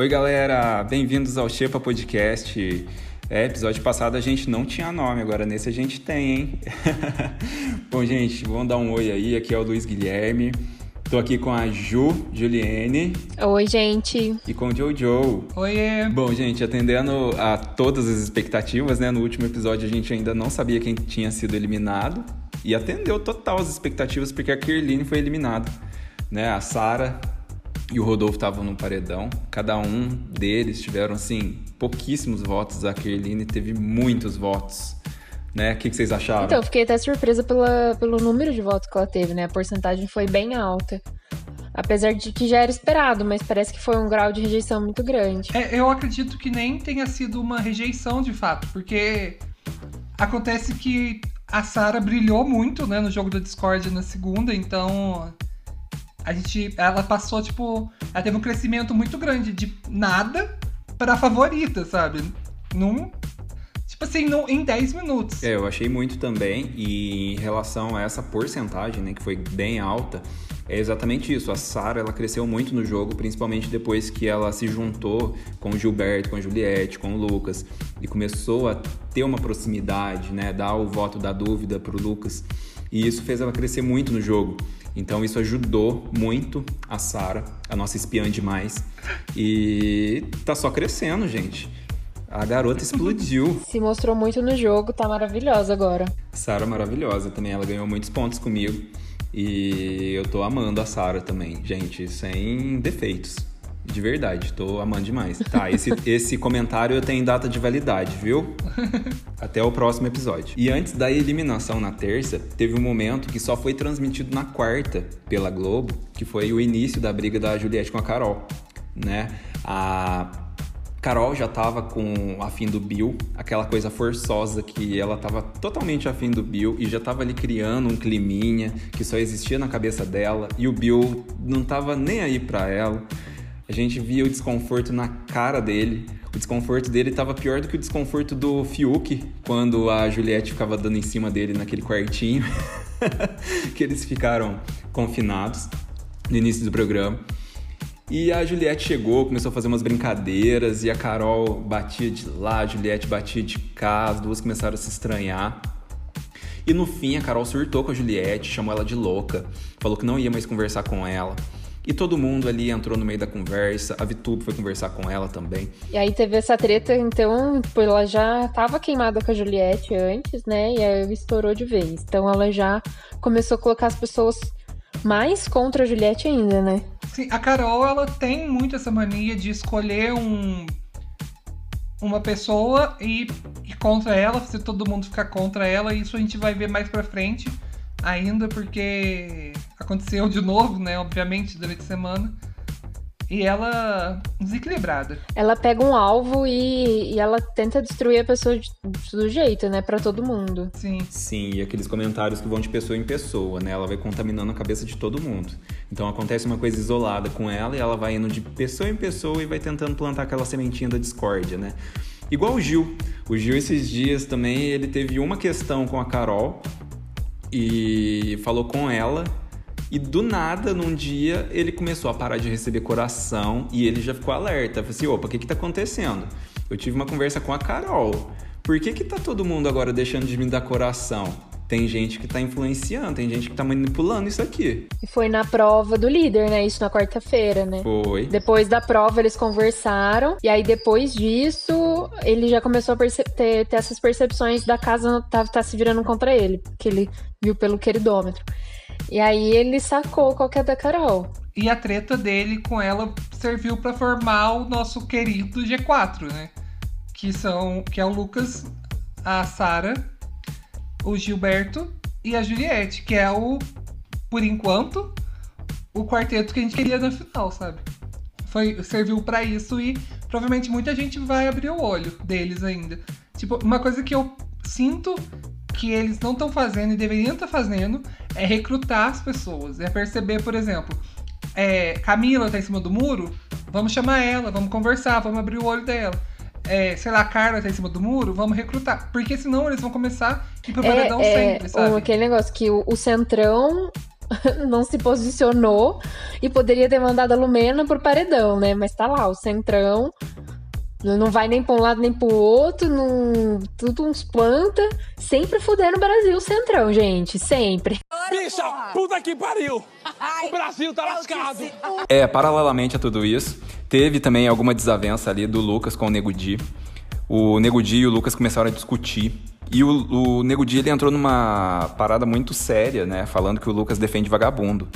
Oi, galera, bem-vindos ao Shepa Podcast. É, episódio passado a gente não tinha nome, agora nesse a gente tem, hein? Bom, gente, vamos dar um oi aí. Aqui é o Luiz Guilherme. Tô aqui com a Ju Juliene. Oi, gente. E com o Jojo. Oiê. Bom, gente, atendendo a todas as expectativas, né? No último episódio a gente ainda não sabia quem tinha sido eliminado. E atendeu total as expectativas, porque a Kirline foi eliminada. Né? A Sara e o Rodolfo estavam no paredão. Cada um deles tiveram, assim, pouquíssimos votos. A Kerline teve muitos votos. Né? O que, que vocês acharam? Então, eu fiquei até surpresa pela, pelo número de votos que ela teve, né? A porcentagem foi bem alta. Apesar de que já era esperado, mas parece que foi um grau de rejeição muito grande. É, eu acredito que nem tenha sido uma rejeição de fato, porque acontece que a Sara brilhou muito, né, no jogo da Discord na segunda, então a gente, ela passou, tipo, ela teve um crescimento muito grande de nada pra favorita, sabe? Num, tipo assim, em 10 minutos. É, eu achei muito também, e em relação a essa porcentagem, né, que foi bem alta, é exatamente isso. A Sara ela cresceu muito no jogo, principalmente depois que ela se juntou com o Gilberto, com a Juliette, com o Lucas e começou a ter uma proximidade, né, dar o voto da dúvida pro Lucas. E isso fez ela crescer muito no jogo. Então isso ajudou muito a Sara, a nossa espiã demais. E tá só crescendo, gente. A garota explodiu. Se mostrou muito no jogo, tá maravilhosa agora. Sara maravilhosa também, ela ganhou muitos pontos comigo. E eu tô amando a Sara também, gente, sem defeitos. De verdade, tô amando demais. Tá, esse, esse comentário tem data de validade, viu? Até o próximo episódio. E antes da eliminação na terça, teve um momento que só foi transmitido na quarta pela Globo, que foi o início da briga da Juliette com a Carol, né? A Carol já tava com afim do Bill, aquela coisa forçosa que ela tava totalmente afim do Bill e já tava ali criando um climinha que só existia na cabeça dela e o Bill não tava nem aí pra ela. A gente via o desconforto na cara dele. O desconforto dele estava pior do que o desconforto do Fiuk quando a Juliette ficava dando em cima dele naquele quartinho que eles ficaram confinados no início do programa. E a Juliette chegou, começou a fazer umas brincadeiras e a Carol batia de lá, a Juliette batia de cá, as duas começaram a se estranhar. E no fim a Carol surtou com a Juliette, chamou ela de louca, falou que não ia mais conversar com ela. E todo mundo ali entrou no meio da conversa, a Vitube foi conversar com ela também. E aí teve essa treta, então, ela já tava queimada com a Juliette antes, né? E aí estourou de vez. Então ela já começou a colocar as pessoas mais contra a Juliette ainda, né? Sim, a Carol, ela tem muito essa mania de escolher um uma pessoa e ir contra ela, fazer todo mundo ficar contra ela, e isso a gente vai ver mais pra frente ainda, porque aconteceu de novo, né? Obviamente, durante a semana. E ela desequilibrada. Ela pega um alvo e, e ela tenta destruir a pessoa de, do jeito, né? Pra todo mundo. Sim. Sim, e aqueles comentários que vão de pessoa em pessoa, né? Ela vai contaminando a cabeça de todo mundo. Então acontece uma coisa isolada com ela e ela vai indo de pessoa em pessoa e vai tentando plantar aquela sementinha da discórdia, né? Igual o Gil. O Gil, esses dias também, ele teve uma questão com a Carol e falou com ela e do nada, num dia, ele começou a parar de receber coração e ele já ficou alerta. Falei assim: opa, o que que tá acontecendo? Eu tive uma conversa com a Carol. Por que que tá todo mundo agora deixando de me dar coração? Tem gente que tá influenciando, tem gente que tá manipulando isso aqui. E foi na prova do líder, né? Isso na quarta-feira, né? Foi. Depois da prova, eles conversaram. E aí, depois disso, ele já começou a ter, ter, essas percepções da casa tá, tá se virando contra ele. Que ele viu pelo queridômetro. E aí ele sacou qual que é da Carol. E a treta dele com ela serviu para formar o nosso querido G4, né? Que são que é o Lucas, a Sara, o Gilberto e a Juliette, que é o por enquanto o quarteto que a gente queria na final, sabe? Foi serviu para isso e provavelmente muita gente vai abrir o olho deles ainda. Tipo, uma coisa que eu sinto que eles não estão fazendo e deveriam estar tá fazendo é recrutar as pessoas. É perceber, por exemplo, é, Camila tá em cima do muro, vamos chamar ela, vamos conversar, vamos abrir o olho dela. É, sei lá, a Carla tá em cima do muro, vamos recrutar. Porque senão eles vão começar ir pro paredão é, sempre, sabe? Aquele negócio que o, o Centrão não se posicionou e poderia ter mandado a Lumena pro paredão, né? Mas tá lá, o Centrão não vai nem pra um lado nem pro outro, não... tudo uns planta. Sempre fudendo o Brasil Centrão, gente. Sempre. Bicha, puta que pariu! O Brasil tá lascado! É, paralelamente a tudo isso, teve também alguma desavença ali do Lucas com o Nego Di. O Nego Di e o Lucas começaram a discutir. E o, o Nego Di ele entrou numa parada muito séria, né? Falando que o Lucas defende vagabundo.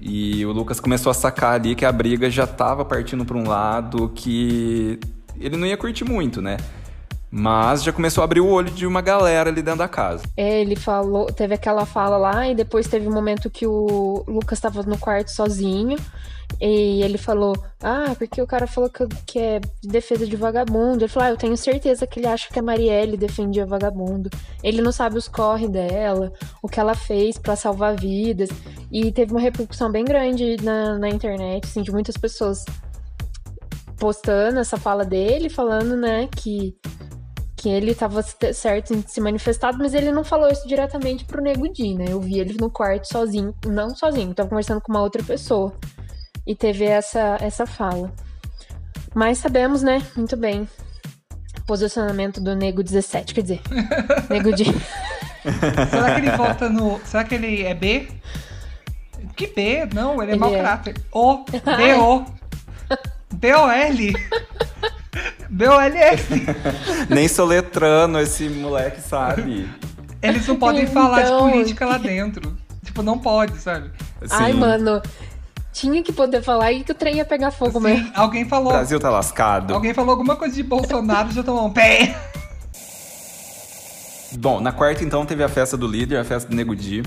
E o Lucas começou a sacar ali que a briga já tava partindo para um lado que ele não ia curtir muito, né? Mas já começou a abrir o olho de uma galera ali dentro da casa. É, ele falou, teve aquela fala lá e depois teve um momento que o Lucas estava no quarto sozinho e ele falou: Ah, porque o cara falou que, que é defesa de vagabundo. Ele falou: Ah, eu tenho certeza que ele acha que a Marielle defendia vagabundo. Ele não sabe os corre dela, o que ela fez para salvar vidas. E teve uma repercussão bem grande na, na internet, assim, de muitas pessoas postando essa fala dele, falando, né, que, que ele estava certo em se manifestar, mas ele não falou isso diretamente pro Nego Di, né? Eu vi ele no quarto sozinho, não sozinho, tava conversando com uma outra pessoa. E teve essa, essa fala. Mas sabemos, né, muito bem, posicionamento do Nego 17, quer dizer, Nego Di. Será que ele volta no. Será que ele é B? Que B? Não, ele é ele mau é... caráter. O, B-O. B-O-L. B-O-L-S. Nem soletrando esse moleque, sabe? Eles não podem então... falar de então, política lá dentro. Tipo, não pode, sabe? Sim. Ai, mano. Tinha que poder falar e que o trem ia pegar fogo Sim, mesmo. Alguém falou. O Brasil tá lascado. Alguém falou alguma coisa de Bolsonaro já tomou um pé. Bom, na quarta então teve a festa do líder, a festa do Nego Di.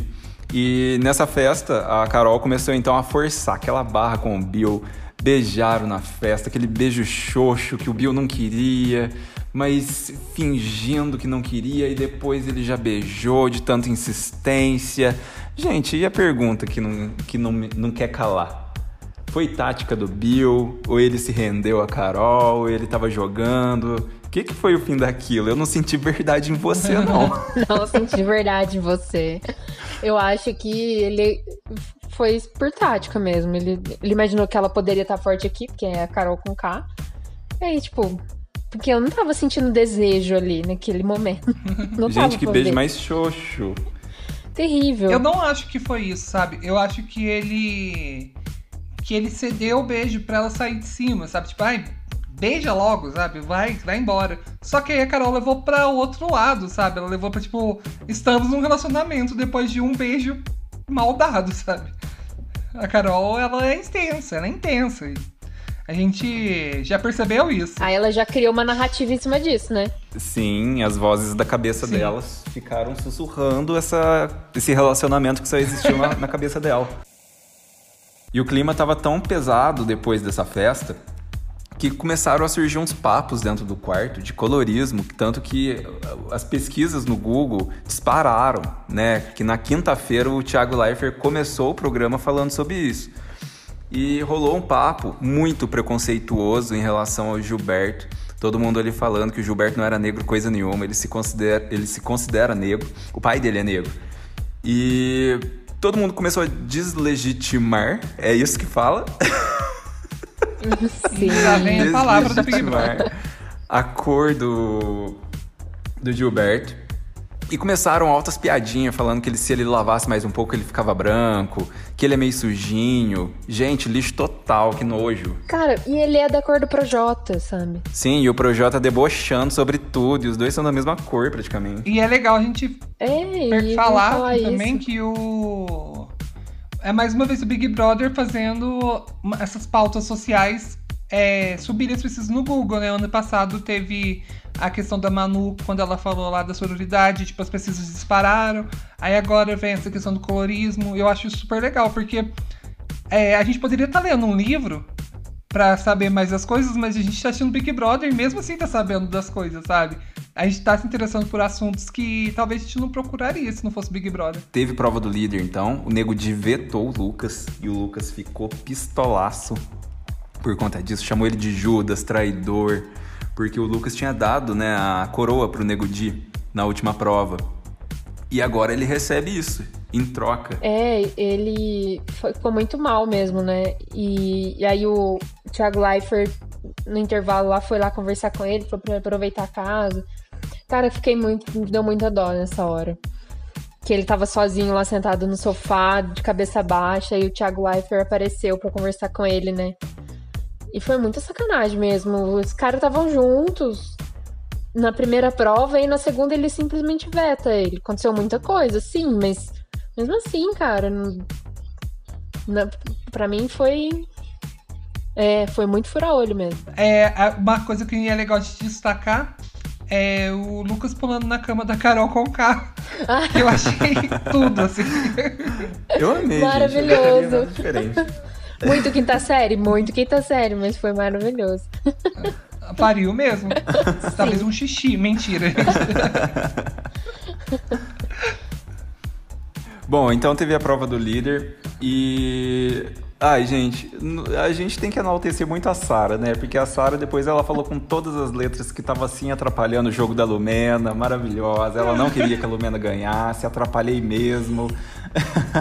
E nessa festa, a Carol começou então a forçar aquela barra com o Bill beijaram na festa, aquele beijo xoxo que o Bill não queria, mas fingindo que não queria e depois ele já beijou de tanta insistência. Gente, e a pergunta que não, que não, não quer calar? Foi tática do Bill? Ou ele se rendeu a Carol? Ou ele tava jogando? O que, que foi o fim daquilo? Eu não senti verdade em você, não. não senti verdade em você. Eu acho que ele foi por tática mesmo. Ele, ele imaginou que ela poderia estar forte aqui, porque é a Carol com K. E aí, tipo, porque eu não tava sentindo desejo ali naquele momento. Não Gente, que beijo mais xoxo. Terrível. Eu não acho que foi isso, sabe? Eu acho que ele. Que ele cedeu o beijo pra ela sair de cima, sabe? Tipo, ai, beija logo, sabe? Vai, vai embora. Só que aí a Carol levou pra outro lado, sabe? Ela levou pra, tipo, estamos num relacionamento depois de um beijo mal dado, sabe? A Carol, ela é intensa, ela é intensa. A gente já percebeu isso. Aí ela já criou uma narrativa em cima disso, né? Sim, as vozes da cabeça Sim. delas ficaram sussurrando essa, esse relacionamento que só existiu na, na cabeça dela. E o clima tava tão pesado depois dessa festa que começaram a surgir uns papos dentro do quarto de colorismo, tanto que uh, as pesquisas no Google dispararam, né? Que na quinta-feira o Thiago Leifert começou o programa falando sobre isso. E rolou um papo muito preconceituoso em relação ao Gilberto. Todo mundo ali falando que o Gilberto não era negro coisa nenhuma, ele se considera, ele se considera negro, o pai dele é negro. E todo mundo começou a deslegitimar, é isso que fala? Sim. Já vem a palavra do Big Brother. A cor do, do Gilberto. E começaram altas piadinhas falando que ele, se ele lavasse mais um pouco ele ficava branco, que ele é meio sujinho. Gente, lixo total, que nojo. Cara, e ele é da cor do Projota, sabe? Sim, e o Projota debochando sobre tudo, e os dois são da mesma cor praticamente. E é legal a gente é, falar, falar também que o é mais uma vez o Big Brother fazendo essas pautas sociais é, subirem as pesquisas no Google, né? Ano passado teve a questão da Manu, quando ela falou lá da sororidade, tipo, as pesquisas dispararam. Aí agora vem essa questão do colorismo. Eu acho isso super legal, porque é, a gente poderia estar tá lendo um livro para saber mais das coisas, mas a gente tá assistindo Big Brother e mesmo assim tá sabendo das coisas, sabe? A gente tá se interessando por assuntos que talvez a gente não procuraria se não fosse Big Brother. Teve prova do líder, então. O nego de vetou o Lucas e o Lucas ficou pistolaço por conta disso. Chamou ele de Judas, traidor, porque o Lucas tinha dado né, a coroa pro nego Di na última prova. E agora ele recebe isso em troca. É, ele foi- ficou muito mal mesmo, né? E, e aí o Thiago Leifert, no intervalo lá, foi lá conversar com ele, foi pra aproveitar a casa. Cara, fiquei muito. Me deu muita dó nessa hora. Que ele tava sozinho lá sentado no sofá, de cabeça baixa, e o Thiago Leifert apareceu pra conversar com ele, né? E foi muita sacanagem mesmo. Os caras estavam juntos na primeira prova e na segunda ele simplesmente veta ele. Aconteceu muita coisa, sim, mas mesmo assim, cara, não... na... pra mim foi. É, foi muito fura-olho mesmo. É, uma coisa que é legal de destacar é o Lucas pulando na cama da Carol com K. Que eu achei tudo, assim. Eu amei, Maravilhoso. gente. Eu. Muito quinta série, muito quinta série, mas foi maravilhoso. Pariu mesmo. Talvez um xixi. Mentira. Bom, então teve a prova do líder e. Ai, gente, a gente tem que enaltecer muito a Sara, né? Porque a Sara depois ela falou com todas as letras que tava assim atrapalhando o jogo da Lumena, maravilhosa. Ela não queria que a Lumena ganhasse, atrapalhei mesmo.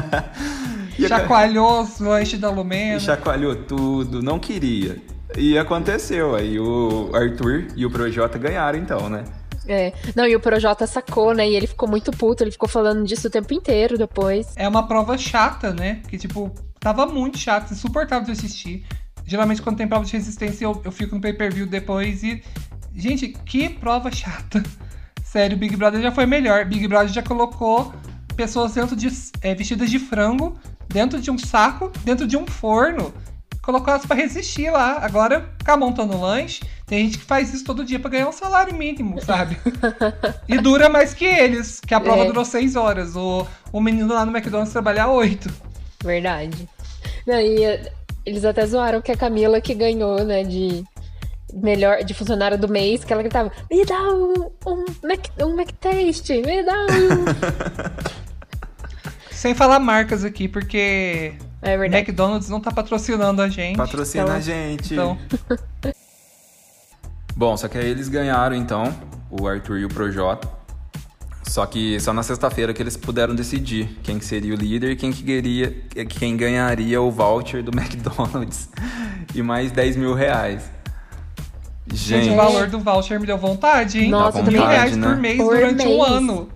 Chacoalhou os lanches da e Lumena. chacoalhou tudo, não queria. E aconteceu, aí o Arthur e o Projota ganharam então, né? É. Não, e o Projota sacou, né? E ele ficou muito puto, ele ficou falando disso o tempo inteiro depois. É uma prova chata, né? Que, tipo, tava muito chato, insuportável de assistir. Geralmente, quando tem prova de resistência, eu, eu fico no pay-per-view depois e... Gente, que prova chata. Sério, Big Brother já foi melhor. Big Brother já colocou pessoas dentro de... é, vestidas de frango, dentro de um saco, dentro de um forno. Colocou elas pra resistir lá. Agora, ficar montando lanche. Tem gente que faz isso todo dia pra ganhar um salário mínimo, sabe? E dura mais que eles, que a prova É. durou seis horas. O, o menino lá no McDonald's trabalha oito. Verdade. Não, e eh, eles até zoaram que a Camila que ganhou, né, de melhor de funcionária do mês, que ela gritava, me dá um, um, Mac, um McTaste, me dá um. Sem falar marcas aqui, porque É verdade. McDonald's não tá patrocinando a gente. Patrocina Então- a gente. Então, Bom, só que aí eles ganharam então, o Arthur e o Projota. Só que só na sexta-feira que eles puderam decidir quem que seria o líder e quem que queria, quem ganharia o voucher do McDonald's e mais 10 mil reais. gente, Gente, o valor do voucher me deu vontade, hein? Nossa, Dá mil vontade, reais né? por mês Por durante um mês. ano.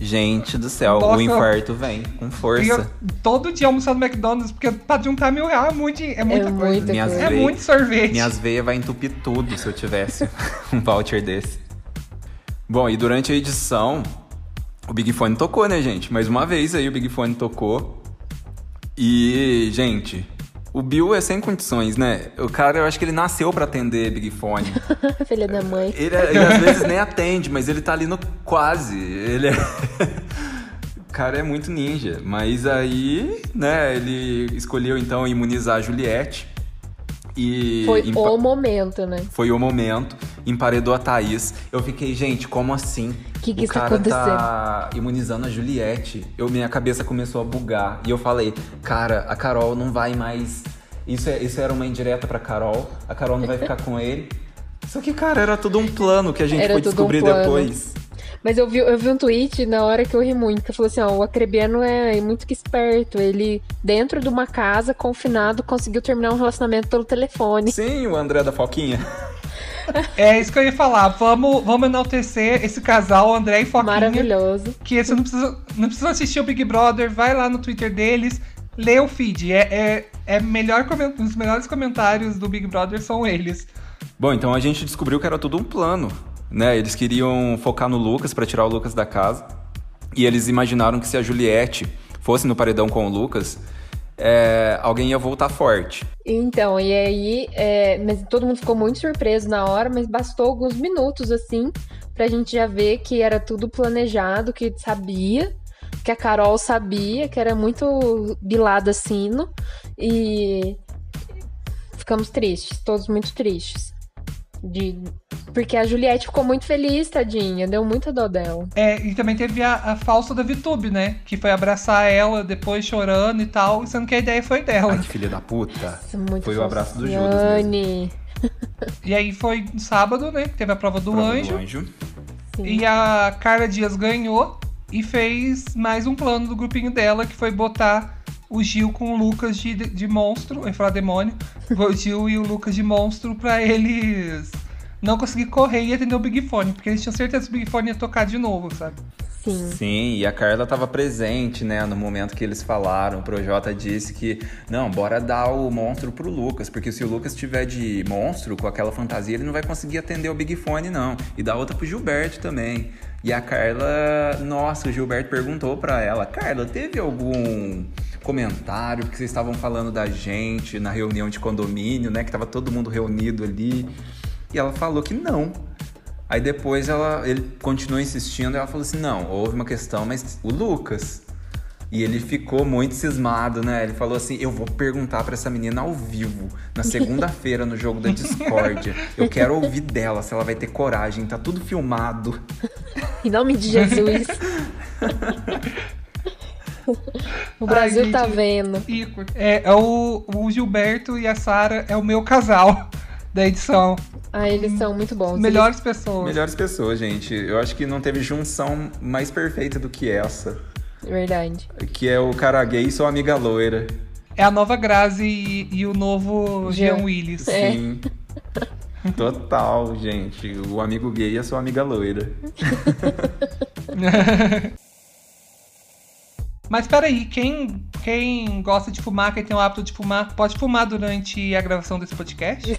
gente do céu, o Nossa. infarto vem com E eu, força. todo dia almoçar no McDonald's, porque pra juntar mil reais é, muito, é muita É coisa. muita coisa. É veias- muito sorvete. Minhas veias vai entupir tudo se eu tivesse um voucher desse. Bom, e durante a edição, o Big Fone tocou, né, gente? Mais uma vez aí o Big Fone tocou. E, gente, o Bill é sem condições, né? O cara, eu acho que ele nasceu pra atender Big Fone. Filha da mãe. Ele, ele às vezes nem atende, mas ele tá ali no quase. Ele é... O cara é muito ninja. Mas aí, né, ele escolheu então imunizar a Juliette. E Foi empa- o momento, né? foi o momento, emparedou a Thaís. Eu fiquei, gente, como assim? Que que o está cara tá imunizando a Juliette. Eu, minha cabeça começou a bugar. E eu falei, cara, a Carol não vai mais. Isso, é, isso era uma indireta pra Carol. A Carol não vai ficar com ele. Só que, cara, era tudo um plano que a gente Era foi um descobrir plano. depois. Mas eu vi, eu vi um tweet na hora que eu ri muito, que falou assim, ó, o Acrebiano é muito que esperto. Ele, dentro de uma casa, confinado, conseguiu terminar um relacionamento pelo telefone. Sim, o André da Foquinha. É isso que eu ia falar. Vamos, vamos enaltecer esse casal, André e Foquinha. Maravilhoso. Que você não precisa, não precisa assistir o Big Brother, vai lá no Twitter deles, lê o feed. É, é, é melhor os melhores comentários do Big Brother são eles. Bom, então a gente descobriu que era tudo um plano, né? Eles queriam focar no Lucas pra tirar o Lucas da casa. E eles imaginaram que se a Juliette fosse no paredão com o Lucas, é, alguém ia voltar forte. Então, e aí, é, mas todo mundo ficou muito surpreso na hora, mas bastou alguns minutos, assim, pra gente já ver que era tudo planejado, que sabia, que a Carol sabia, que era muito bilada sino, e ficamos tristes, todos muito tristes. De... Porque a Juliette ficou muito feliz, tadinha, deu muita dó dela. É, e também teve a, a falsa da VTube, né? Que foi abraçar ela depois chorando e tal, sendo que a ideia foi dela. Ai, que filha da puta. Isso muito Foi o abraço do Judas mesmo. E aí foi no sábado, né? que Teve a prova do Prova anjo. do anjo. E a Carla Dias ganhou. e fez mais um plano do grupinho dela, que foi botar o Gil com o Lucas de, de monstro, eu ia falar demônio, o Gil e o Lucas de monstro pra eles não conseguir correr e atender o Big Fone, porque eles tinham certeza que o Big Fone ia tocar de novo, sabe? Sim. Sim, e a Carla estava presente, né, no momento que eles falaram. O Projota disse que, não, bora dar o monstro pro Lucas, porque se o Lucas tiver de monstro com aquela fantasia, ele não vai conseguir atender o Big Fone, não. E dá outra pro Gilberto também. E a Carla, nossa, o Gilberto perguntou pra ela, Carla, teve algum comentário que vocês estavam falando da gente na reunião de condomínio, né, que tava todo mundo reunido ali? E ela falou que não. Aí depois ela, ele continuou insistindo e ela falou assim: não, houve uma questão, mas o Lucas. E ele ficou muito cismado, né? Ele falou assim: eu vou perguntar para essa menina ao vivo, na segunda-feira, no jogo da Discord. Eu quero ouvir dela, se ela vai ter coragem, tá tudo filmado. Em nome de Jesus. o Brasil Ai, tá vendo. É, é o, o Gilberto e a Sara é o meu casal da edição. Ah, eles são muito bons. Melhores pessoas. Melhores pessoas, gente. Eu acho que não teve junção mais perfeita do que essa. Verdade. Que é o cara gay e sua amiga loira. É a nova Grazi e, e o novo Jean. Jean Willis. É. Sim. Total, gente. O amigo gay e a sua amiga loira. Mas peraí, quem, quem gosta de fumar, quem tem o hábito de fumar, pode fumar durante a gravação desse podcast?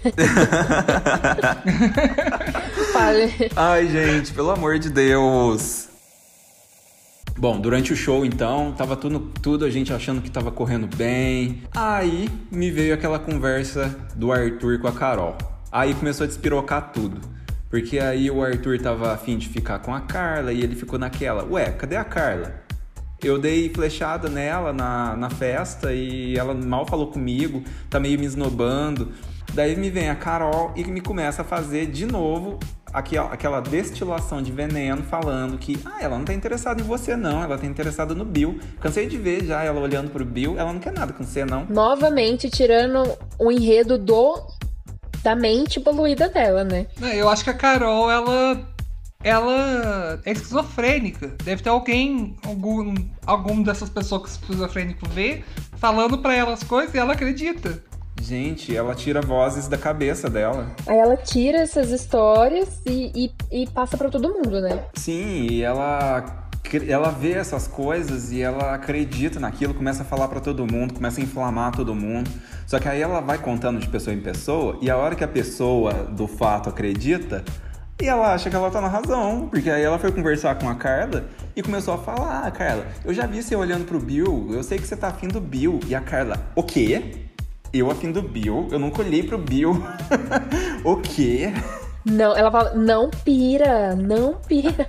Fale. Ai, gente, pelo amor de Deus. Bom, durante o show então, tava tudo, tudo a gente achando que tava correndo bem. Aí me veio aquela conversa do Arthur com a Carol. Aí começou a despirocar tudo. Porque aí o Arthur tava afim de ficar com a Carla e ele ficou naquela, ué, cadê a Carla? Eu dei flechada nela na, na festa e ela mal falou comigo, tá meio me esnobando. Daí me vem a Carol e me começa a fazer de novo aquela, aquela destilação de veneno falando que ah, ela não tá interessada em você não, ela tá interessada no Bill. Cansei de ver já ela olhando pro Bill, ela não quer nada com você não. Novamente tirando o enredo do da mente poluída dela, né? Não, Eu acho que a Carol, ela. Ela é esquizofrênica. Deve ter alguém, algum, algum dessas pessoas que o esquizofrênico vê, falando pra ela as coisas e ela acredita. Gente, ela tira vozes da cabeça dela. Aí ela tira essas histórias e, e, e passa pra todo mundo, né? Sim, e ela ela vê essas coisas e ela acredita naquilo, começa a falar pra todo mundo, começa a inflamar todo mundo. Só que aí ela vai contando de pessoa em pessoa e a hora que a pessoa do fato acredita, e ela acha que ela tá na razão, porque aí ela foi conversar com a Carla e começou a falar: ah, Carla, eu já vi você olhando pro Bill, eu sei que você tá afim do Bill. E a Carla, o quê? Eu afim do Bill? Eu nunca olhei pro Bill. o quê? Não, ela fala, não pira, não pira.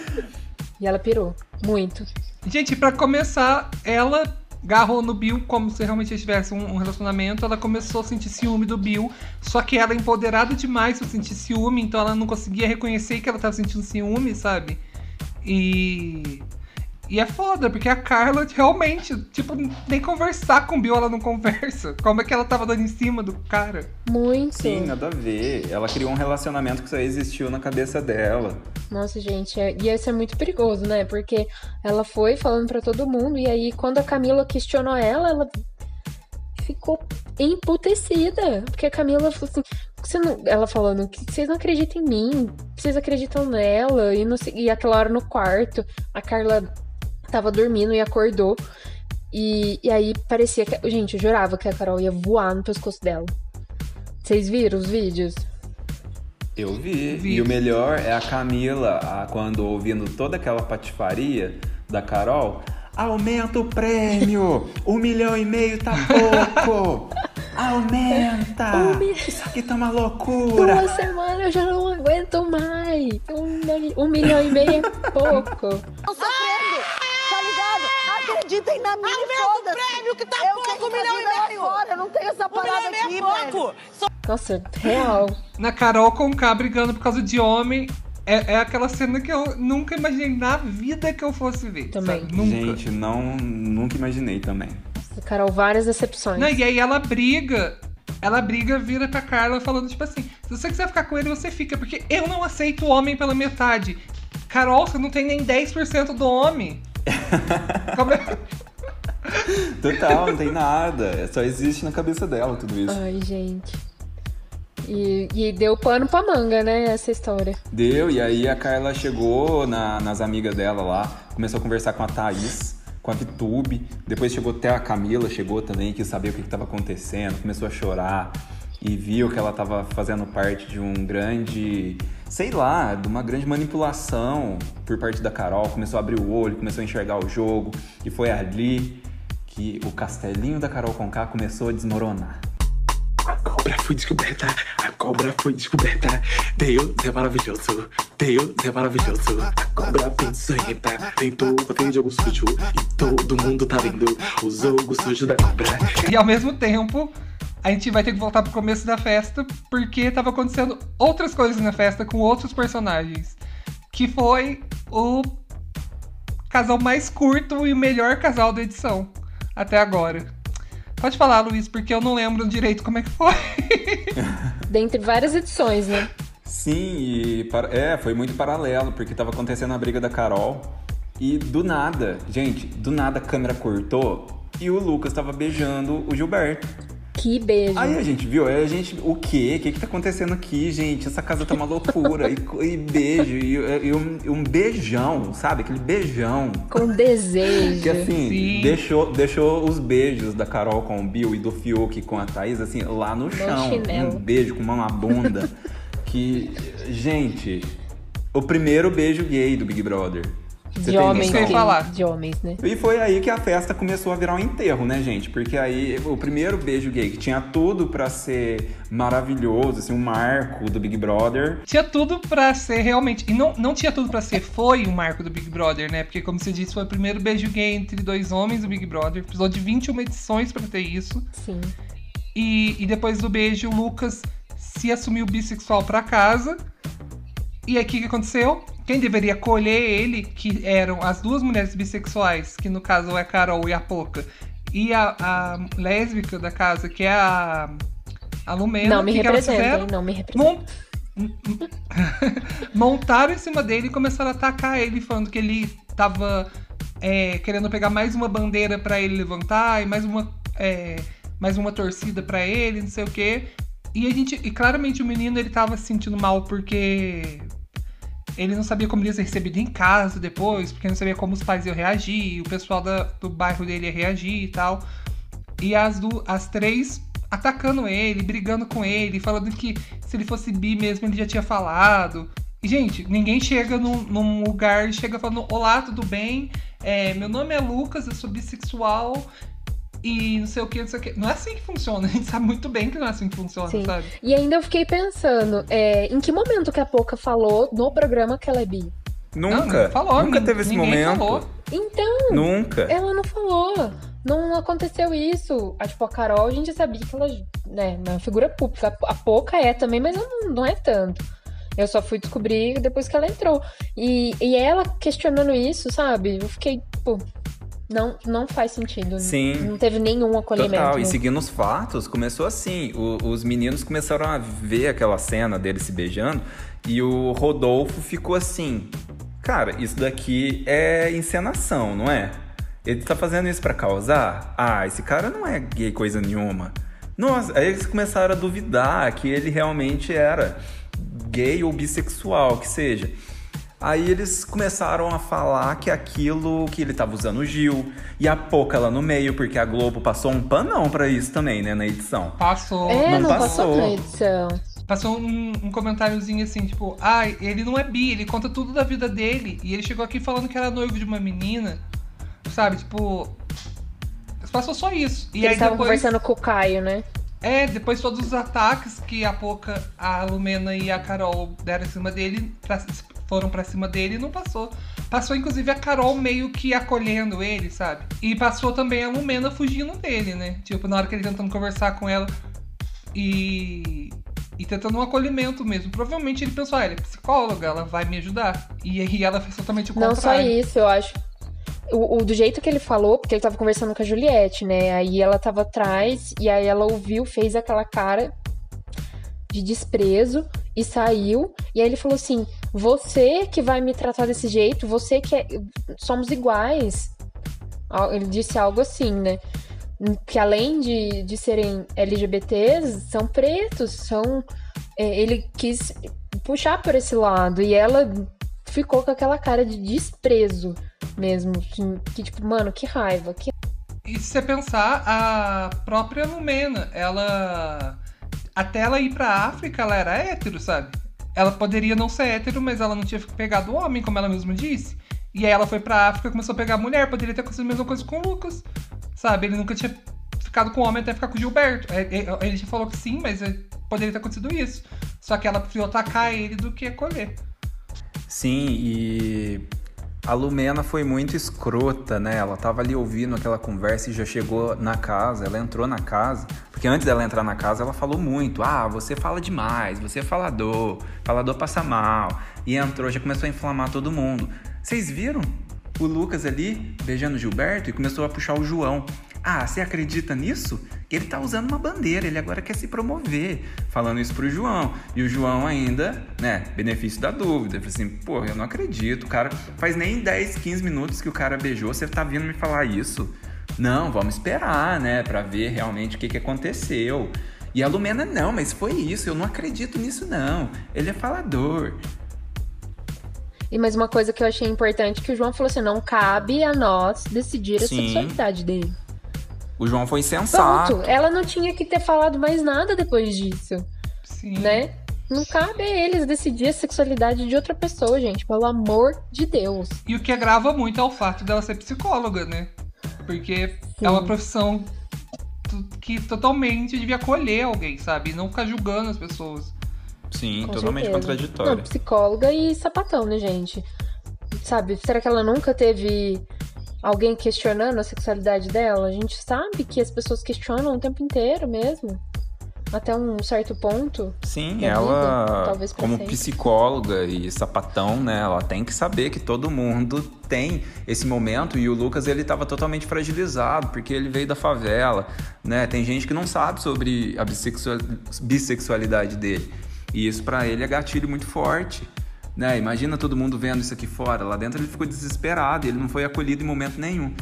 e ela pirou. Muito. Gente, pra começar, ela agarrou no Bill como se realmente eles tivessem um um relacionamento. Ela começou a sentir ciúme do Bill. Só que ela, empoderada demais pra sentir ciúme, então ela não conseguia reconhecer que ela tava sentindo ciúme, sabe? E. E é foda, porque a Carla realmente, tipo, nem conversar com o Bill ela não conversa. Como é que ela tava dando em cima do cara? Muito. Sim, nada a ver. Ela criou um relacionamento que só existiu na cabeça dela. Nossa, gente, é- e isso é muito perigoso, né? Porque ela foi falando pra todo mundo, e aí quando a Camila questionou ela, ela ficou emputecida. Porque a Camila falou assim: você não... ela falando que vocês não acreditam em mim, vocês acreditam nela, e, não e aquela hora no quarto, a Carla tava dormindo e acordou. E, e aí parecia que. Gente, eu jurava que a Carol ia voar no pescoço dela. Vocês viram os vídeos? Eu vi. Vi. E o melhor é a Camila, a- quando ouvindo toda aquela patifaria da Carol. Aumenta o prêmio! Um milhão e meio tá pouco! Aumenta! Um Isso aqui tá uma loucura! Duas semanas eu já não aguento mais. Um, milhão- um milhão e meio é pouco. Acreditem na minha Aumenta o prêmio, que tá eu pouco, um milhão e meio. Fora, eu não tenho essa parada e aqui, é pouco. Só Nossa, real. Na Carol com K brigando por causa de homem. É, é aquela cena que eu nunca imaginei na vida que eu fosse ver. Também. sabe? Nunca. Gente, não, nunca imaginei também. Carol, várias decepções. Não, e aí ela briga. Ela briga, vira pra Carla falando, tipo assim, se você quiser ficar com ele, você fica, porque eu não aceito o homem pela metade. Carol, você não tem nem 10% do homem. Como é? Total, não tem nada. Só existe na cabeça dela tudo isso. Ai, gente. E, e deu pano pra manga, né, essa história. Deu, e aí a Carla chegou na- nas amigas dela lá, começou a conversar com a Thaís, com a Vitube, depois chegou até a Camila, chegou também, quis saber o que estava acontecendo, começou a chorar e viu que ela estava fazendo parte de um grande, sei lá, de uma grande manipulação por parte da Carol, começou a abrir o olho, começou a enxergar o jogo, e foi ali que o castelinho da Carol Conká começou a desmoronar. A cobra foi descoberta, a cobra foi descoberta. Deus é maravilhoso, Deus é maravilhoso. A cobra peçonhenta tentou fazer jogo sujo e todo mundo tá vendo o jogo sujo da cobra. E ao mesmo tempo, a gente vai ter que voltar pro começo da festa, porque tava acontecendo outras coisas na festa com outros personagens. Que foi o casal mais curto e melhor casal da edição até agora. Pode falar, Luiz, porque eu não lembro direito como é que foi. Dentre várias edições, né? Sim, e para- é, foi muito paralelo, porque tava acontecendo a briga da Carol e do nada, gente, do nada a câmera cortou e o Lucas tava beijando o Gilberto. Que beijo. Aí a gente viu, aí a gente, o quê? O que que tá acontecendo aqui, gente? Essa casa tá uma loucura. e, e beijo, e, e um, e um beijão, sabe? Aquele beijão. Com desejo. Que assim, Sim. deixou, deixou os beijos da Carol com o Bill e do Fiuk com a Thaís, assim, lá no chão. chinelo. Um beijo com uma bunda. que, gente, o primeiro beijo gay do Big Brother. Você de tem homens, que- falar. de homens, né? E foi aí que a festa começou a virar um enterro, né, gente? Porque aí o primeiro beijo gay, que tinha tudo pra ser maravilhoso, assim, um marco do Big Brother. tinha tudo pra ser realmente. E não, não tinha tudo pra ser, foi o marco do Big Brother, né? Porque, como você disse, foi o primeiro beijo gay entre dois homens do Big Brother. Precisou de 21 edições pra ter isso. Sim. E, e depois do beijo, o Lucas se assumiu bissexual pra casa. E aí, o que, que aconteceu? Quem deveria colher ele, que eram as duas mulheres bissexuais, que no caso é a Carol e a Poca, e a, a lésbica da casa, que é a, a Lumena. não me que hein? Não me representa. Mon- Montaram em cima dele e começaram a atacar ele, falando que ele tava é, querendo pegar mais uma bandeira pra ele levantar e mais uma, é, mais uma torcida pra ele, não sei o quê. E a gente, e claramente o menino ele tava se sentindo mal porque ele não sabia como ele ia ser recebido em casa depois, porque não sabia como os pais iam reagir, o pessoal da- do bairro dele ia reagir e tal. E as, du- as três atacando ele, brigando com ele, falando que se ele fosse bi mesmo ele já tinha falado. E, gente, ninguém chega num, num lugar e chega falando: Olá, tudo bem? É, meu nome é Lucas, eu sou bissexual e não sei o que, não sei o que. Não é assim que funciona, a gente sabe muito bem que não é assim que funciona, Sim. sabe? E ainda eu fiquei pensando, é, em que momento que a Poca falou no programa que ela é bi? Nunca. não falou, nunca teve esse momento. falou. Então, Nunca. ela não falou. Não aconteceu isso. A, tipo, a Carol, a gente sabia que ela né, é uma figura pública. A Poca é também, mas não, não é tanto. Eu só fui descobrir depois que ela entrou. E, e ela questionando isso, sabe? Eu fiquei, pô, não, não faz sentido. Sim. Não teve nenhum acolhimento. Total, e seguindo os fatos, começou assim. O- os meninos começaram a ver aquela cena deles se beijando e o Rodolfo ficou assim: Cara, isso daqui é encenação, não é? Ele tá fazendo isso pra causar? Ah, esse cara não é gay coisa nenhuma. Nossa, aí eles começaram a duvidar que ele realmente era gay ou bissexual, que seja. Aí eles começaram a falar que aquilo que ele tava usando o Gil e a Poca lá no meio, porque a Globo passou um panão pra isso também, né, na edição. Passou. É, não não, passou. passou. na edição. Passou um, um comentáriozinho assim, tipo, ai, ele não é bi, ele conta tudo da vida dele. E ele chegou aqui falando que era noivo de uma menina. Sabe, tipo. Passou só isso. E Eles aí estavam depois. conversando com o Caio, né? É, depois todos os ataques que a Poca, a Lumena e a Carol deram em cima dele, pra- foram pra cima dele, não passou. Passou inclusive a Carol meio que acolhendo ele, sabe? E passou também a Lumena fugindo dele, né? Tipo, na hora que ele tentando conversar com ela e. E tentando um acolhimento mesmo. Provavelmente ele pensou, ah, ela é psicóloga, ela vai me ajudar. E aí ela fez totalmente o Não contrário. só isso, eu acho. O, o- do jeito que ele falou, porque ele tava conversando com a Juliette, né? Aí ela tava atrás, e aí ela ouviu, fez aquela cara de desprezo e saiu. E aí ele falou assim: Você que vai me tratar desse jeito, você que é. Somos iguais. Ele disse algo assim, né? Que além de, de serem LGBTs, são pretos, são. É, ele quis puxar por esse lado. E ela ficou com aquela cara de desprezo mesmo. Que, tipo, mano, que raiva. Que... E se você pensar, a própria Lumena, ela. Até ela ir pra África, ela era hétero, sabe? Ela poderia não ser hétero, mas ela não tinha pegado homem, como ela mesma disse. E aí ela foi pra África e começou a pegar mulher. Poderia ter acontecido a mesma coisa com o Lucas. Sabe? Ele nunca tinha ficado com homem até ficar com o Gilberto. É, é, ele já falou que sim, mas é, poderia ter acontecido isso. Só que ela preferiu atacar ele do que acolher. Sim, e a Lumena foi muito escrota, né? Ela tava ali ouvindo aquela conversa e já chegou na casa, ela entrou na casa, porque antes dela entrar na casa ela falou muito: "Ah, você fala demais, você é falador, falador passa mal". E entrou, já começou a inflamar todo mundo. Vocês viram o Lucas ali beijando o Gilberto e começou a puxar o João. Ah, você acredita nisso? Que ele tá usando uma bandeira, ele agora quer se promover, falando isso pro João. E o João ainda, né, benefício da dúvida. Falei assim, pô, eu não acredito, o cara faz nem 10, 15 minutos que o cara beijou, você tá vindo me falar isso? Não, vamos esperar, né, pra ver realmente o que, que aconteceu. E a Lumena, não, mas foi isso, eu não acredito nisso não. Ele é falador. E mais uma coisa que eu achei importante que o João falou assim, não cabe a nós decidir a Sim. sexualidade dele. O João foi sensato. Pronto, ela não tinha que ter falado mais nada depois disso. Sim. Né? Não cabe a eles decidir a sexualidade de outra pessoa, gente, pelo amor de Deus. E o que agrava muito é o fato dela ser psicóloga, né? Porque Sim. é uma profissão que totalmente devia acolher alguém, sabe? E não ficar julgando as pessoas. Sim, Com totalmente certeza. contraditório. Não, psicóloga e sapatão, né, gente? Sabe, será que ela nunca teve alguém questionando a sexualidade dela. A gente sabe que as pessoas questionam o tempo inteiro mesmo. Até um certo ponto. Sim, ela, vida, como sempre. psicóloga e sapatão, né, ela tem que saber que todo mundo tem esse momento e o Lucas ele estava totalmente fragilizado porque ele veio da favela, né? Tem gente que não sabe sobre a bissexualidade dele e isso para ele é gatilho muito forte. Né? Imagina todo mundo vendo isso aqui fora. Lá dentro ele ficou desesperado, ele não foi acolhido em momento nenhum.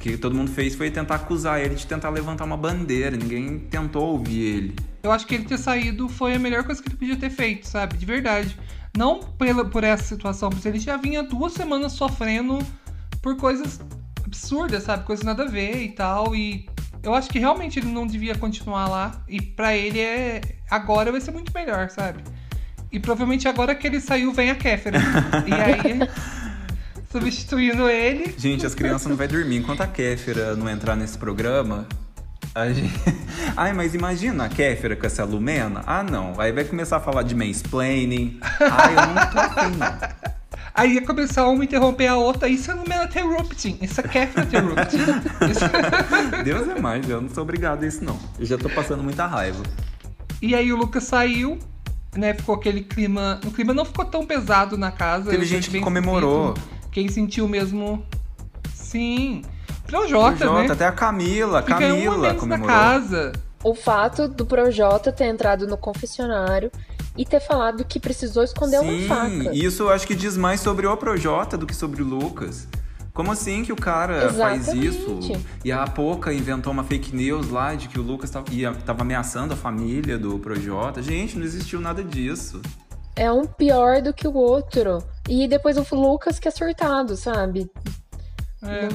O que todo mundo fez foi tentar acusar ele de tentar levantar uma bandeira, ninguém tentou ouvir ele. Eu acho que ele ter saído foi a melhor coisa que ele podia ter feito, sabe? De verdade. Não pela, por essa situação, porque ele já vinha duas semanas sofrendo por coisas absurdas, sabe? Coisas nada a ver e tal. E eu acho que realmente ele não devia continuar lá. E para ele é. Agora vai ser muito melhor, sabe? E provavelmente agora que ele saiu, vem a Kéfera. e aí, substituindo ele. Gente, as crianças não vão dormir. Enquanto a Kéfera não entrar nesse programa, a gente... Ai, mas imagina a Kéfera com essa Lumena. Ah, não. Aí vai começar a falar de mansplaining. Ai, eu não tô afim. Aí ia começar uma interromper a outra. Isso é Lumena interrupting. Isso é Kéfera interrupting. Isso... Deus é mais. Eu não sou obrigado a isso, não. Eu já tô passando muita raiva. E aí o Lucas saiu né, ficou aquele clima. O clima não ficou tão pesado na casa. Teve gente que comemorou. Quem sentiu mesmo. Sim. Projota, Projota né? até a Camila, Fica Camila comemorou. Na casa. O fato do Projota ter entrado no confessionário e ter falado que precisou esconder Sim, uma faca. Isso eu acho que diz mais sobre o Projota do que sobre o Lucas. Como assim que o cara Exatamente. faz isso? E a Poca inventou uma fake news lá de que o Lucas tava, ia, tava ameaçando a família do Projota. Gente, não existiu nada disso. É um pior do que o outro. E depois o Lucas que é surtado, sabe? É,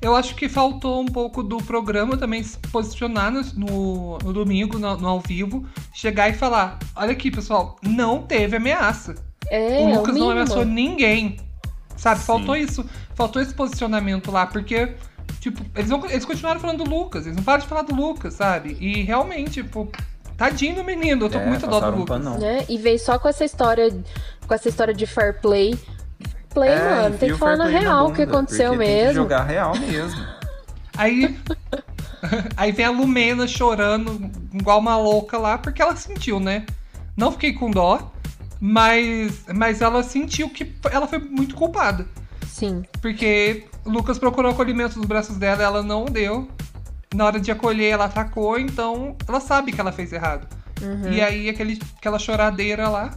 eu acho que faltou um pouco do programa também se posicionar no, no domingo, no, no, ao vivo, chegar e falar: olha aqui, pessoal, não teve ameaça. É, o Lucas é o não ameaçou ninguém. Sabe? Sim. Faltou isso faltou esse posicionamento lá, porque, tipo, eles, vão, eles continuaram falando do Lucas, eles não param de falar do Lucas, sabe? E realmente, tipo, tadinho do menino, eu tô é, com muita dó do Lucas. Um né? E veio só com essa história, com essa história de fair play. Play, é, mano, tem que falar na real o que aconteceu mesmo. Tem que jogar real mesmo. Aí. Aí vem a Lumena chorando igual uma louca lá, porque ela sentiu, né? Não fiquei com dó, mas, mas ela sentiu que ela foi muito culpada. Sim. Porque Lucas procurou acolhimento nos braços dela, ela não deu. Na hora de acolher, ela atacou, então ela sabe que ela fez errado. Uhum. E aí, aquele, aquela choradeira lá.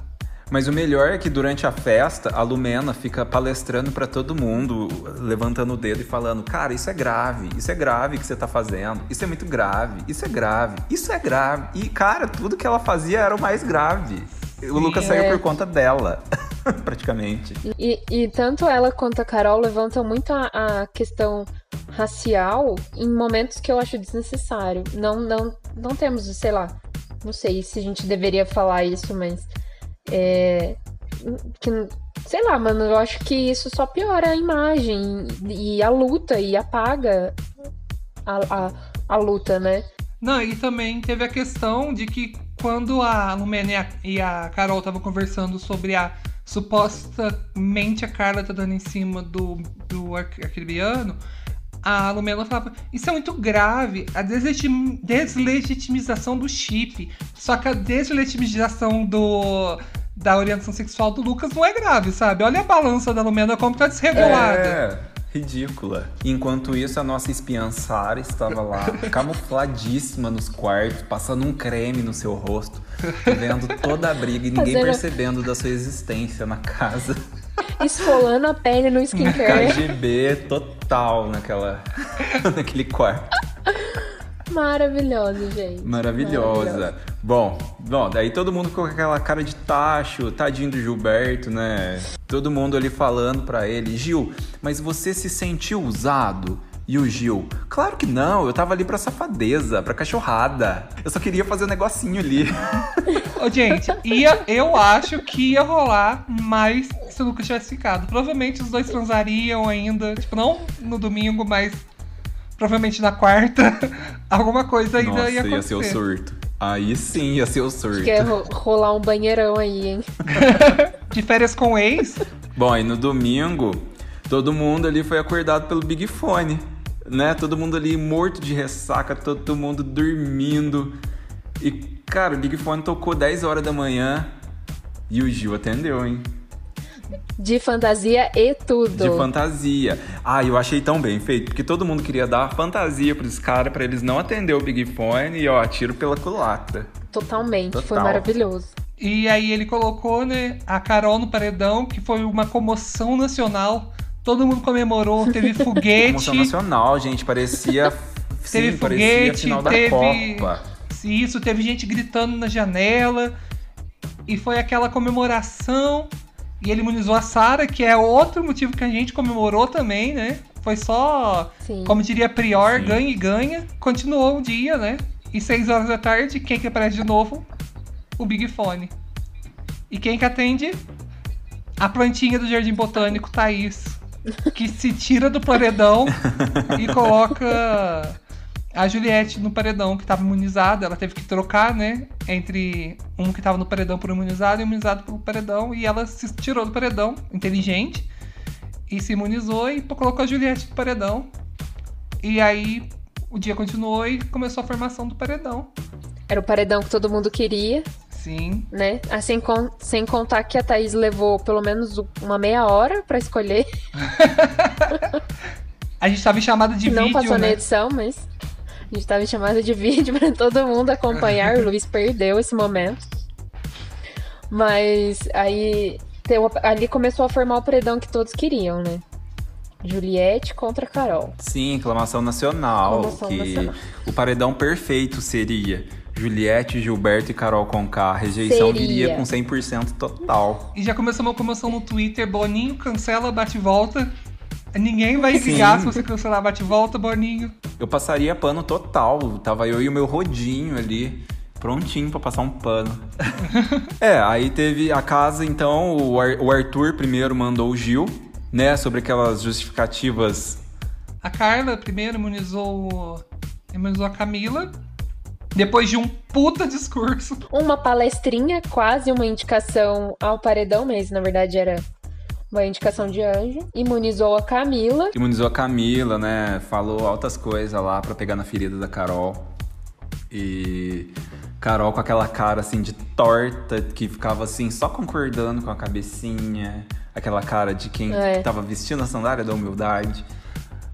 Mas o melhor é que durante a festa, a Lumena fica palestrando pra todo mundo, levantando o dedo e falando: Cara, isso é grave, isso é grave que você tá fazendo, isso é muito grave, isso é grave, isso é grave. E, cara, tudo que ela fazia era o mais grave. O Lucas saiu É. por conta dela, praticamente. E, e tanto ela quanto a Carol levantam muito a, a questão racial em momentos que eu acho desnecessário. Não, não, não temos, sei lá, não sei se a gente deveria falar isso, mas é, que, sei lá, mano, eu acho que isso só piora a imagem e a luta e apaga a, a, a luta, né? Não, e também teve a questão de que quando a Lumena e a, Carol estavam conversando sobre a supostamente a Carla tá dando em cima do, do ar- arcrebiano, a Lumena falava, isso é muito grave, a deslegitim- deslegitimização do chip. Só que a deslegitimização do, da orientação sexual do Lucas não é grave, sabe? Olha a balança da Lumena como tá desregulada. É, ridícula. Enquanto isso, a nossa espiã Sara estava lá, camufladíssima nos quartos, passando um creme no seu rosto, vendo toda a briga e ninguém percebendo da sua existência na casa. Esfolando a pele no skincare. KGB total naquela, naquele quarto. Maravilhosa, gente. Maravilhosa. Bom, bom, daí todo mundo ficou com aquela cara de tacho, tadinho do Gilberto, né? Todo mundo ali falando pra ele, Gil, mas você se sentiu usado? E o Gil, claro que não, eu tava ali pra safadeza, pra cachorrada. Eu só queria fazer um negocinho ali. Ô, gente, ia, eu acho que ia rolar mais se o Lucas tivesse ficado. Provavelmente os dois transariam ainda. Tipo, não no domingo, mas provavelmente na quarta. Alguma coisa ainda Nossa, ia ia acontecer. ser o surto. Aí sim ia ser o surto. Quer ro- rolar um banheirão aí, hein? De férias com o ex. Bom, e no domingo, todo mundo ali foi acordado pelo Big Fone, né? Todo mundo ali morto de ressaca, todo mundo dormindo. E, cara, o Big Fone tocou 10 horas da manhã e o Gil atendeu, hein? De fantasia e tudo. De fantasia. Ah, eu achei tão bem feito, porque todo mundo queria dar fantasia pros caras pra eles não atender o Big Fone e, ó, tiro pela culatra. Totalmente. Foi Total. maravilhoso. E aí ele colocou, né, a Carol no paredão, que foi uma comoção nacional. Todo mundo comemorou, teve foguete. Comoção nacional, gente, parecia. Teve sim, parecia foguete, final da teve- Copa. Isso, teve gente gritando na janela. E foi aquela comemoração. E ele imunizou a Sara, que é outro motivo que a gente comemorou também, né? Foi só, Sim. como diria Prior, Sim. ganha e ganha. Continuou o dia, né? E seis horas da tarde, quem que aparece de novo? O Big Fone. E quem que atende? A plantinha do Jardim Botânico, Thaís. Que se tira do paredão e coloca a Juliette no paredão, que tava imunizada. Ela teve que trocar, né? Entre um que tava no paredão por imunizado e imunizado pelo paredão. E ela se tirou do paredão, inteligente. E se imunizou e colocou a Juliette no paredão. E aí o dia continuou e começou a formação do paredão. Era o paredão que todo mundo queria, Sim. né? Assim, com- sem contar que a Thaís levou pelo menos uma meia hora pra escolher. A gente tava em chamada de não vídeo, passou na né? edição, mas a gente tava em chamada de vídeo pra todo mundo acompanhar. o Luiz perdeu esse momento. Mas aí tem o- ali começou a formar o paredão que todos queriam, né? Juliette contra Carol. Sim, aclamação nacional. Aclamação que nacional. o paredão perfeito seria Juliette, Gilberto e Carol Conká. A rejeição Seria. viria com 100% total. E já começou uma promoção no Twitter, Boninho cancela bate e volta. Ninguém vai ligar se você cancelar bate e volta, Boninho. Eu passaria pano total. Tava eu e o meu rodinho ali. Prontinho pra passar um pano. é, aí teve a casa, então, o, Ar- o Arthur primeiro mandou o Gil, né? Sobre aquelas justificativas A Carla primeiro imunizou, imunizou a Camila. Depois de um puta discurso. Uma palestrinha, quase uma indicação ao paredão, mas na verdade era uma indicação de anjo. Imunizou a Camila. Imunizou a Camila, né? Falou altas coisas lá pra pegar na ferida da Carol. E Carol com aquela cara assim de torta que ficava assim só concordando com a cabecinha, aquela cara de quem É. tava vestindo a sandália da humildade,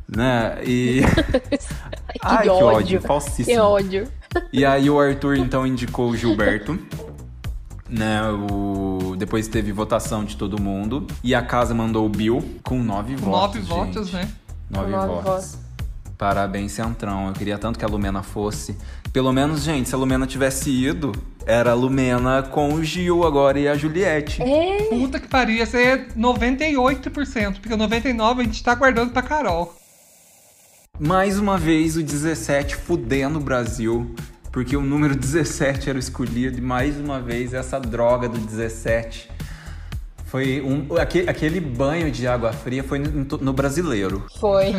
né? E Que Ai, que ódio. ódio, falsíssimo. Que ódio. E aí o Arthur então indicou o Gilberto, né? O Depois teve votação de todo mundo. E a casa mandou o Bill com nove Com votos. nove votos, né? Nove, Nove votos. votos. Parabéns, Centrão. Eu queria tanto que a Lumena fosse. Pelo menos, gente, se a Lumena tivesse ido, era a Lumena com o Gil agora e a Juliette. É, Puta que pariu, ia ser 98%, porque o 99% a gente tá guardando pra Carol. Mais uma vez o 17 fudendo o Brasil, porque o número 17 era o escolhido e mais uma vez essa droga do 17 foi um aque- aquele banho de água fria foi no, no brasileiro. foi.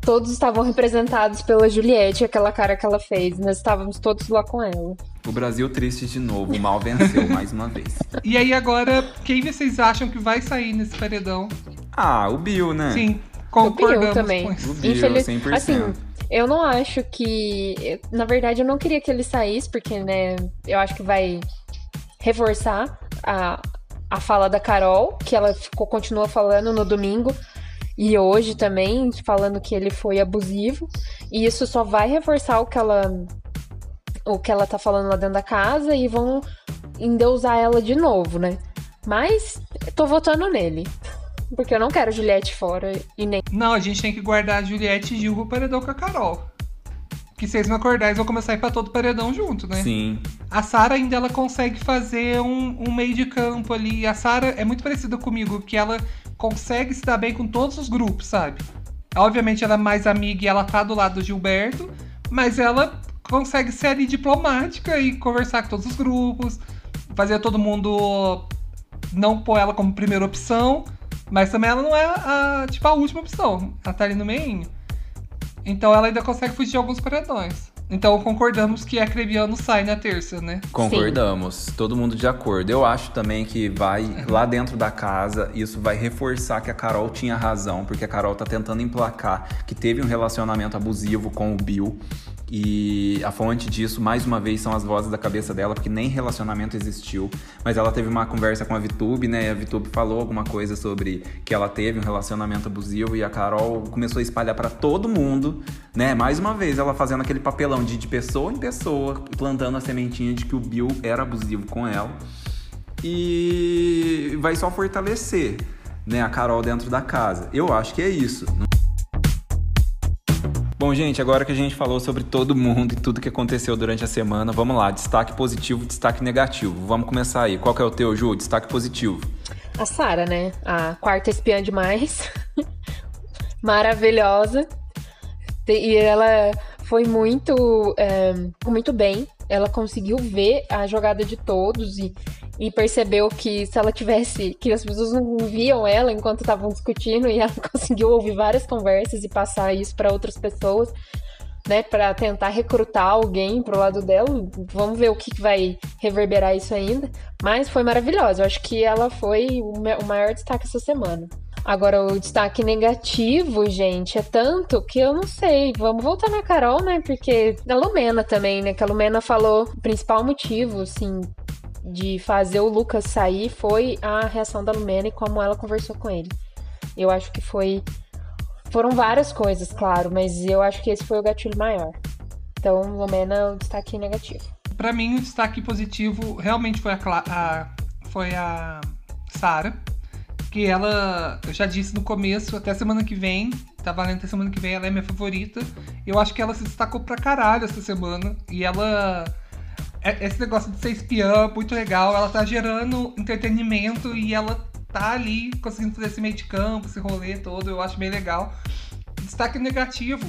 Todos estavam representados pela Juliette, aquela cara que ela fez. Nós estávamos todos lá com ela. O Brasil triste de novo, o mal venceu mais uma vez. E aí agora, quem vocês acham que vai sair nesse paredão? Ah, o Bill, né? Sim, O Bill concordamos também. com isso. O Bill, Infeliz- 100%. Assim, eu não acho que. Na verdade, eu não queria que ele saísse, porque, né, eu acho que vai reforçar a, a fala da Carol, que ela ficou, continua falando no domingo e hoje também, falando que ele foi abusivo. E isso só vai reforçar o que ela. O que ela tá falando lá dentro da casa e vão endeusar ela de novo, né? Mas tô votando nele. Porque eu não quero Juliette fora e nem Não, a gente tem que guardar a Juliette e Gil pro paredão com a Carol. Que vocês não acordar, eles vão começar a ir pra todo paredão junto, né? Sim. A Sara ainda ela consegue fazer um, um meio de campo ali. A Sara é muito parecida comigo, que ela consegue se dar bem com todos os grupos, sabe? Obviamente ela é mais amiga e ela tá do lado do Gilberto, mas ela consegue ser ali diplomática e conversar com todos os grupos, fazer todo mundo não pôr ela como primeira opção, mas também ela não é a, tipo, a última opção. Ela tá ali no meio. Então ela ainda consegue fugir de alguns paredões. Então concordamos que a Crebiano sai na terça, né? Concordamos, todo mundo de acordo. Eu acho também que vai lá dentro da casa, isso vai reforçar que a Carol tinha razão, porque a Carol tá tentando emplacar que teve um relacionamento abusivo com o Bill. E a fonte disso, mais uma vez, são as vozes da cabeça dela, porque nem relacionamento existiu. Mas ela teve uma conversa com a Vitube, né? E a Vitube falou alguma coisa sobre que ela teve um relacionamento abusivo e a Carol começou a espalhar pra todo mundo, né? Mais uma vez, ela fazendo aquele papelão de, de pessoa em pessoa, plantando a sementinha de que o Bill era abusivo com ela. E vai só fortalecer, né, a Carol dentro da casa. Eu acho que é isso. Bom, gente, agora que a gente falou sobre todo mundo e tudo que aconteceu durante a semana, vamos lá, destaque positivo, destaque negativo. Vamos começar aí. Qual que é o teu, Ju? Destaque positivo. A Sara, né? A quarta espiã demais. Maravilhosa. E ela foi muito, é, muito bem. Ela conseguiu ver a jogada de todos e, e percebeu que se ela tivesse. que as pessoas não viam ela enquanto estavam discutindo e ela conseguiu ouvir várias conversas e passar isso para outras pessoas, né? Para tentar recrutar alguém pro lado dela. Vamos ver o que vai reverberar isso ainda. Mas foi maravilhosa. Eu acho que ela foi o maior destaque essa semana. Agora, o destaque negativo, gente, é tanto que eu não sei. Vamos voltar na Carol, né? Porque a Lumena também, né? Que a Lumena falou o principal motivo, assim, de fazer o Lucas sair foi a reação da Lumena e como ela conversou com ele. Eu acho que foi. Foram várias coisas, claro, mas eu acho que esse foi o gatilho maior. Então, Lumena o destaque negativo. Pra mim, o destaque positivo realmente foi a, Cla- a- foi a Sara. Que ela, eu já disse no começo, até semana que vem, tá valendo até semana que vem, ela é minha favorita. Eu acho que ela se destacou pra caralho essa semana. E ela. É- Esse negócio de ser espiã, muito legal. Ela tá gerando entretenimento e ela tá ali conseguindo fazer esse meio de campo, esse rolê todo. Eu acho bem legal. Destaque negativo.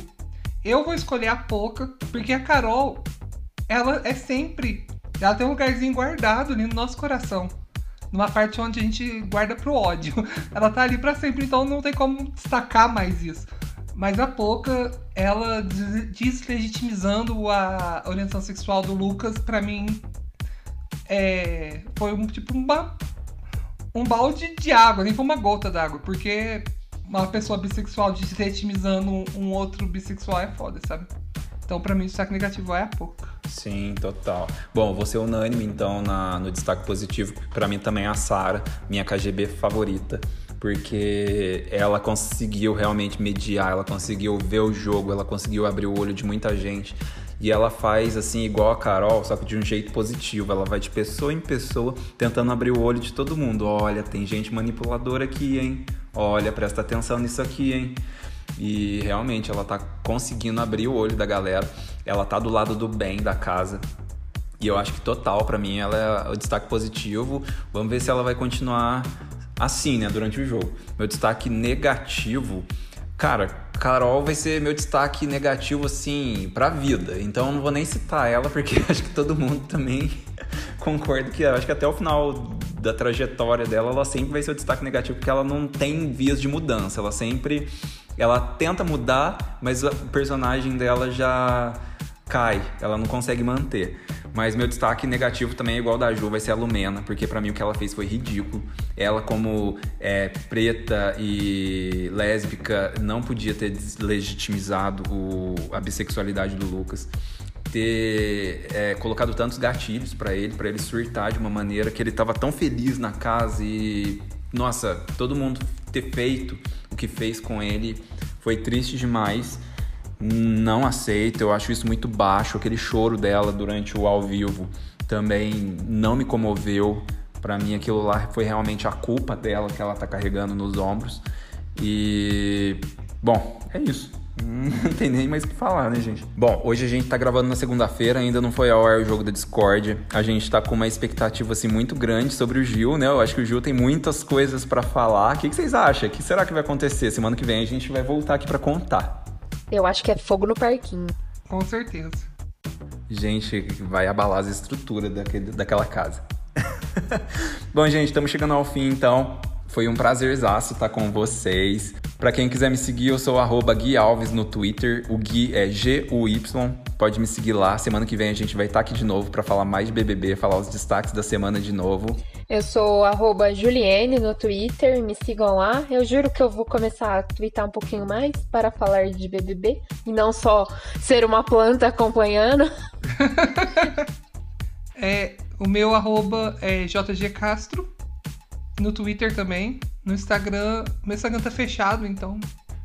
Eu vou escolher a Poca, porque a Carol, ela é sempre. Ela tem um lugarzinho guardado ali no nosso coração. Numa parte onde a gente guarda pro ódio. Ela tá ali pra sempre, então não tem como destacar mais isso. Mas a Poca, ela des- deslegitimizando a orientação sexual do Lucas, pra mim, é, foi um tipo um balde de água, nem foi uma gota d'água, porque uma pessoa bissexual deslegitimizando um, outro bissexual é foda, sabe? Então, pra mim, o destaque negativo é a Poca. Sim, total. Bom, vou ser unânime então na, no destaque positivo. Pra mim também é a Sara, minha KGB favorita, porque ela conseguiu realmente mediar, ela conseguiu ver o jogo, ela conseguiu abrir o olho de muita gente. E ela faz assim, igual a Carol, só que de um jeito positivo. Ela vai de pessoa em pessoa tentando abrir o olho de todo mundo. Olha, tem gente manipuladora aqui, hein? Olha, presta atenção nisso aqui, hein? E realmente ela tá conseguindo abrir o olho da galera. Ela tá do lado do bem da casa. E eu acho que total, para mim, ela é o destaque positivo. Vamos ver se ela vai continuar assim, né, durante o jogo. Meu destaque negativo, cara, Carol vai ser meu destaque negativo, assim, pra vida. Então eu não vou nem citar ela, porque acho que todo mundo também concorda que acho que até o final da trajetória dela, ela sempre vai ser o destaque negativo, porque ela não tem vias de mudança. Ela sempre. Ela tenta mudar, mas o personagem dela já cai, ela não consegue manter. Mas meu destaque negativo também é igual da Ju, vai ser a Lumena, porque para mim o que ela fez foi ridículo. Ela, como é, preta e lésbica, não podia ter deslegitimizado o, a bissexualidade do Lucas. Ter é, colocado tantos gatilhos para ele, para ele surtar de uma maneira que ele tava tão feliz na casa e. Nossa, todo mundo ter feito o que fez com ele foi triste demais não aceito, eu acho isso muito baixo. Aquele choro dela durante o ao vivo também não me comoveu. Para mim, aquilo lá foi realmente a culpa dela que ela tá carregando nos ombros. E. Bom, é isso. Não tem nem mais o que falar, né, gente? Bom, hoje a gente tá gravando na segunda-feira, ainda não foi ao ar o jogo da Discord. A gente tá com uma expectativa, assim, muito grande sobre o Gil, né? Eu acho que o Gil tem muitas coisas para falar. O que, que vocês acham? O que será que vai acontecer? Semana que vem a gente vai voltar aqui para contar. Eu acho que é fogo no parquinho. Com certeza. Gente, vai abalar as estruturas daquele, daquela casa. Bom, gente, estamos chegando ao fim, então. Foi um prazerzaço estar com vocês. Para quem quiser me seguir, eu sou o Gui Alves no Twitter. O Gui é G-U-Y. Pode me seguir lá. Semana que vem a gente vai estar aqui de novo para falar mais de BBB, falar os destaques da semana de novo. Eu sou arroba Juliene no Twitter, me sigam lá. Eu juro que eu vou começar a twittar um pouquinho mais para falar de BBB e não só ser uma planta acompanhando. é, o meu arroba é JG Castro, no Twitter também. No Instagram, meu Instagram tá fechado, então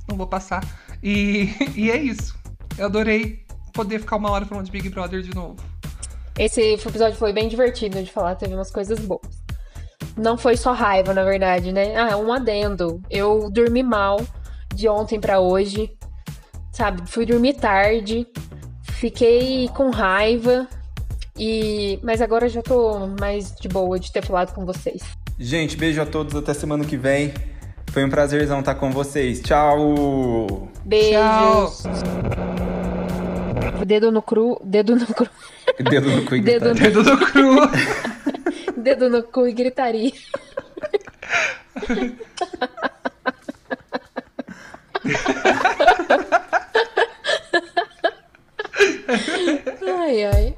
não vou passar. E, e é isso. Eu adorei poder ficar uma hora falando de Big Brother de novo. Esse episódio foi bem divertido de falar, teve umas coisas boas. Não foi só raiva, na verdade, né? Ah, um adendo. Eu dormi mal de ontem para hoje. Sabe? Fui dormir tarde. Fiquei com raiva. E mas agora já tô mais de boa de ter falado com vocês. Gente, beijo a todos, até semana que vem. Foi um prazerzão estar com vocês. Tchau. Beijos. Tchau. Dedo no cru, dedo no cru. Dedo no cu e dedo, no... dedo no cru. dedo no cu e gritaria. ai, ai.